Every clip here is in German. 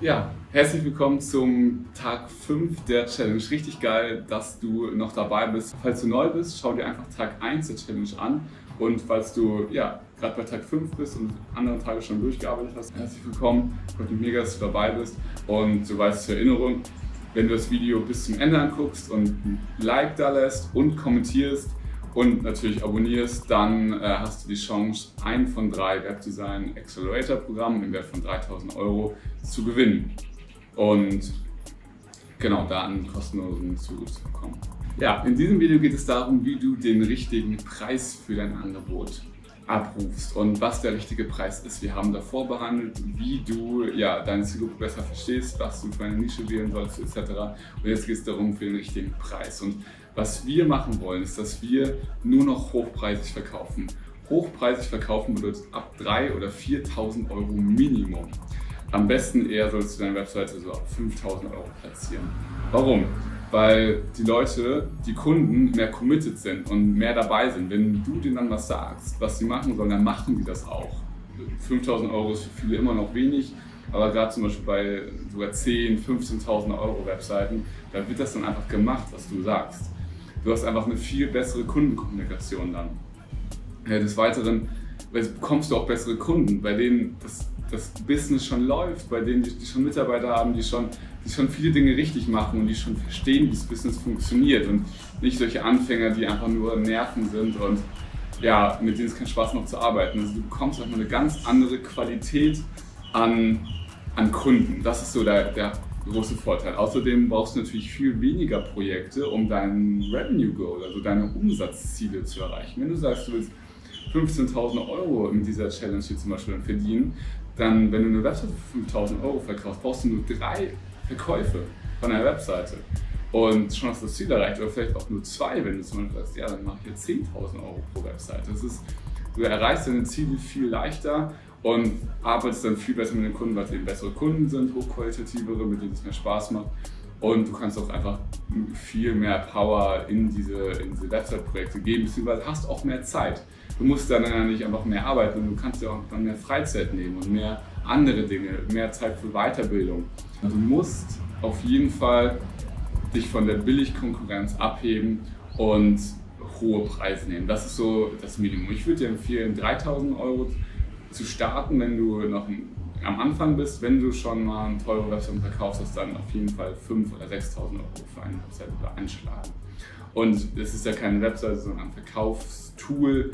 Ja, herzlich willkommen zum Tag 5 der Challenge. Richtig geil, dass du noch dabei bist. Falls du neu bist, schau dir einfach Tag 1 der Challenge an. Und falls du ja, gerade bei Tag 5 bist und andere Tage schon durchgearbeitet hast, herzlich willkommen. Freut mich mega, dass du dabei bist. Und du weißt zur Erinnerung, wenn du das Video bis zum Ende anguckst und ein Like da lässt und kommentierst, und natürlich abonnierst, dann äh, hast du die Chance, ein von drei Webdesign Accelerator Programmen im Wert von 3000 Euro zu gewinnen. Und genau da einen kostenlosen Zugriff zu bekommen. Ja, in diesem Video geht es darum, wie du den richtigen Preis für dein Angebot abrufst und was der richtige Preis ist. Wir haben davor behandelt, wie du ja, deine Zielgruppe besser verstehst, was du für eine Nische wählen sollst etc. Und jetzt geht es darum für den richtigen Preis. Und was wir machen wollen, ist, dass wir nur noch hochpreisig verkaufen. Hochpreisig verkaufen bedeutet ab 3.000 oder 4.000 Euro Minimum. Am besten eher sollst du deine Webseite so ab 5.000 Euro platzieren. Warum? Weil die Leute, die Kunden mehr committed sind und mehr dabei sind. Wenn du denen dann was sagst, was sie machen sollen, dann machen die das auch. 5.000 Euro ist für viele immer noch wenig, aber gerade zum Beispiel bei sogar 10.000, 15.000 Euro Webseiten, da wird das dann einfach gemacht, was du sagst du hast einfach eine viel bessere Kundenkommunikation dann. des Weiteren bekommst du auch bessere Kunden, bei denen das, das Business schon läuft, bei denen die, die, schon Mitarbeiter haben, die schon, die schon viele Dinge richtig machen und die schon verstehen, wie das Business funktioniert und nicht solche Anfänger, die einfach nur Nerven sind und ja, mit denen es keinen Spaß macht zu arbeiten. Also du bekommst einfach eine ganz andere Qualität an, an Kunden. Das ist so der, der große Vorteil. Außerdem brauchst du natürlich viel weniger Projekte, um deinen Revenue Goal, also deine Umsatzziele zu erreichen. Wenn du sagst, du willst 15.000 Euro in dieser Challenge hier zum Beispiel verdienen, dann, wenn du eine Webseite für 5.000 Euro verkaufst, brauchst du nur drei Verkäufe von einer Webseite. Und schon hast du das Ziel erreicht, oder vielleicht auch nur zwei, wenn du zum Beispiel sagst, ja, dann mache ich jetzt 10.000 Euro pro Webseite. Das ist, du erreichst deine Ziele viel leichter und arbeitest dann viel besser mit den Kunden, weil es eben bessere Kunden sind, hochqualitativere, mit denen es mehr Spaß macht. Und du kannst auch einfach viel mehr Power in diese, in diese Website-Projekte geben, beziehungsweise hast auch mehr Zeit. Du musst dann ja nicht einfach mehr arbeiten, du kannst ja auch dann mehr Freizeit nehmen und mehr andere Dinge, mehr Zeit für Weiterbildung. Du musst auf jeden Fall dich von der Billigkonkurrenz abheben und hohe Preise nehmen. Das ist so das Minimum. Ich würde dir empfehlen, 3000 Euro zu starten, wenn du noch am Anfang bist. Wenn du schon mal eine teure Website verkaufst, hast dann auf jeden Fall 5.000 oder 6.000 Euro für eine Website einschlagen. Und es ist ja keine Website, sondern ein Verkaufstool.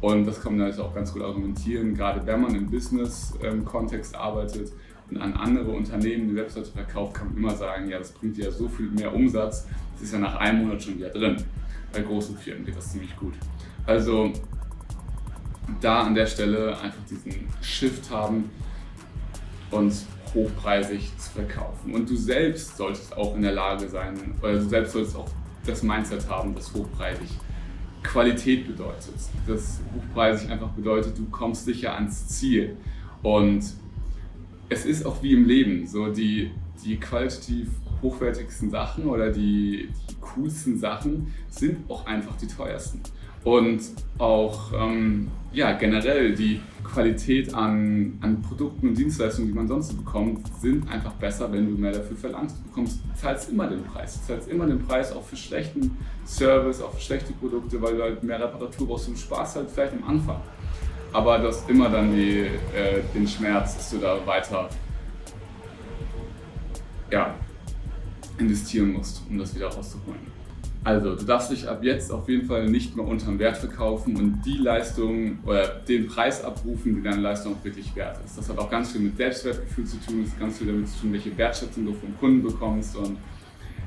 Und das kann man also auch ganz gut argumentieren, gerade wenn man im Business-Kontext arbeitet und an andere Unternehmen eine Webseite verkauft, kann man immer sagen, ja, das bringt dir ja so viel mehr Umsatz, das ist ja nach einem Monat schon wieder drin. Bei großen Firmen geht das ziemlich gut. Also da an der Stelle einfach diesen Shift haben und hochpreisig zu verkaufen. Und du selbst solltest auch in der Lage sein, oder du selbst solltest auch das Mindset haben, das hochpreisig Qualität bedeutet. Das hochpreisig einfach bedeutet, du kommst sicher ans Ziel. Und es ist auch wie im Leben, so die, die qualitativ hochwertigsten Sachen oder die, die coolsten Sachen sind auch einfach die teuersten. Und auch ähm, ja, generell die Qualität an, an Produkten und Dienstleistungen, die man sonst bekommt, sind einfach besser, wenn du mehr dafür verlangst. Du bekommst, zahlst immer den Preis. Du zahlst immer den Preis auch für schlechten Service, auch für schlechte Produkte, weil du halt mehr Reparatur brauchst und Spaß halt vielleicht am Anfang. Aber du hast immer dann die, äh, den Schmerz, dass du da weiter ja, investieren musst, um das wieder rauszuholen. Also, du darfst dich ab jetzt auf jeden Fall nicht mehr unterm Wert verkaufen und die Leistung oder den Preis abrufen, die deine Leistung auch wirklich wert ist. Das hat auch ganz viel mit Selbstwertgefühl zu tun, das hat ganz viel damit zu tun, welche Wertschätzung du vom Kunden bekommst und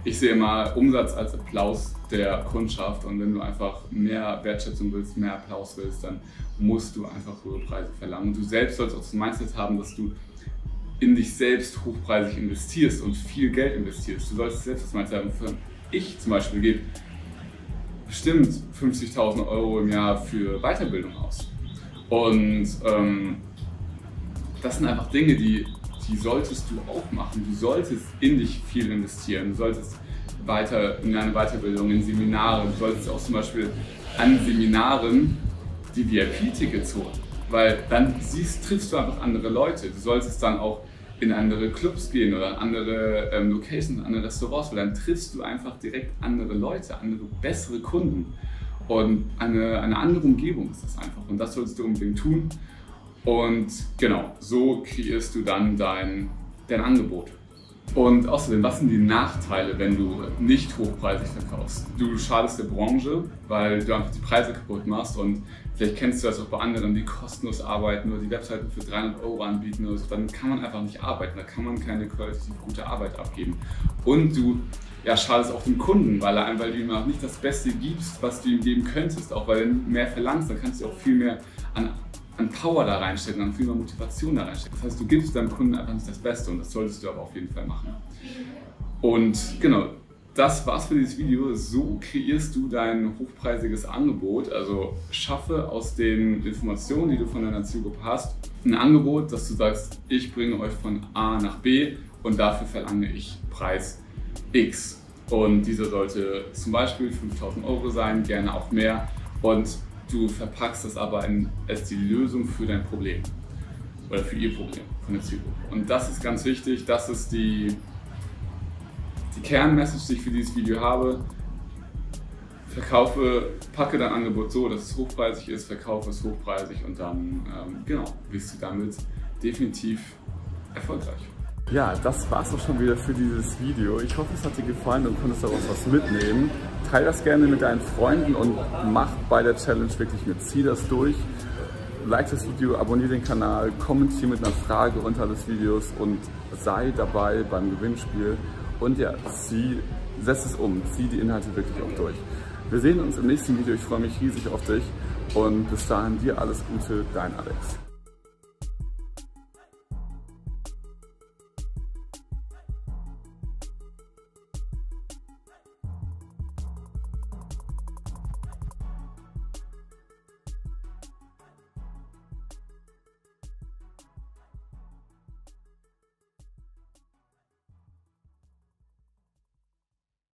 ich sehe immer Umsatz als Applaus der Kundschaft und wenn du einfach mehr Wertschätzung willst, mehr Applaus willst, dann musst du einfach hohe Preise verlangen. Du selbst sollst auch das Mindset haben, dass du in dich selbst hochpreisig investierst und viel Geld investierst. Du solltest selbst das Mindset haben, ich zum Beispiel gebe bestimmt 50.000 Euro im Jahr für Weiterbildung aus. Und ähm, das sind einfach Dinge, die, die solltest du auch machen. Du solltest in dich viel investieren. Du solltest weiter in eine Weiterbildung, in Seminare. Du solltest auch zum Beispiel an Seminaren die VIP-Tickets holen. Weil dann siehst, triffst du einfach andere Leute. Du solltest dann auch in andere Clubs gehen oder andere ähm, Locations, andere Restaurants, weil dann triffst du einfach direkt andere Leute, andere bessere Kunden. Und eine, eine andere Umgebung ist das einfach. Und das solltest du unbedingt tun. Und genau, so kreierst du dann dein, dein Angebot. Und außerdem, was sind die Nachteile, wenn du nicht hochpreisig verkaufst? Du schadest der Branche, weil du einfach die Preise kaputt machst und vielleicht kennst du das auch bei anderen, die kostenlos arbeiten oder die Webseiten für 300 Euro anbieten oder so. Dann kann man einfach nicht arbeiten, da kann man keine qualitativ gute Arbeit abgeben. Und du ja, schadest auch dem Kunden, weil, er, weil du ihm auch nicht das Beste gibst, was du ihm geben könntest. Auch weil du mehr verlangst, dann kannst du auch viel mehr an an Power da reinstecken, an viel mehr Motivation da reinstecken. Das heißt, du gibst deinem Kunden einfach nicht das Beste und das solltest du aber auf jeden Fall machen. Und genau, das war's für dieses Video. So kreierst du dein hochpreisiges Angebot. Also schaffe aus den Informationen, die du von deiner Zielgruppe hast, ein Angebot, dass du sagst, ich bringe euch von A nach B und dafür verlange ich Preis X. Und dieser sollte zum Beispiel 5000 Euro sein, gerne auch mehr. Und du verpackst es aber in, als die Lösung für dein Problem oder für ihr Problem von der Zielgruppe. Und das ist ganz wichtig, das ist die, die Kernmessage, die ich für dieses Video habe. Verkaufe, packe dein Angebot so, dass es hochpreisig ist, verkaufe es hochpreisig und dann, ähm, genau, bist du damit definitiv erfolgreich. Ja, das war's auch schon wieder für dieses Video. Ich hoffe, es hat dir gefallen und konntest daraus was mitnehmen. Teil das gerne mit deinen Freunden und mach bei der Challenge wirklich mit. Zieh das durch. Like das Video, abonniere den Kanal, kommentiere mit einer Frage unter des Videos und sei dabei beim Gewinnspiel. Und ja, zieh, setz es um, zieh die Inhalte wirklich auch durch. Wir sehen uns im nächsten Video. Ich freue mich riesig auf dich und bis dahin dir alles Gute, dein Alex.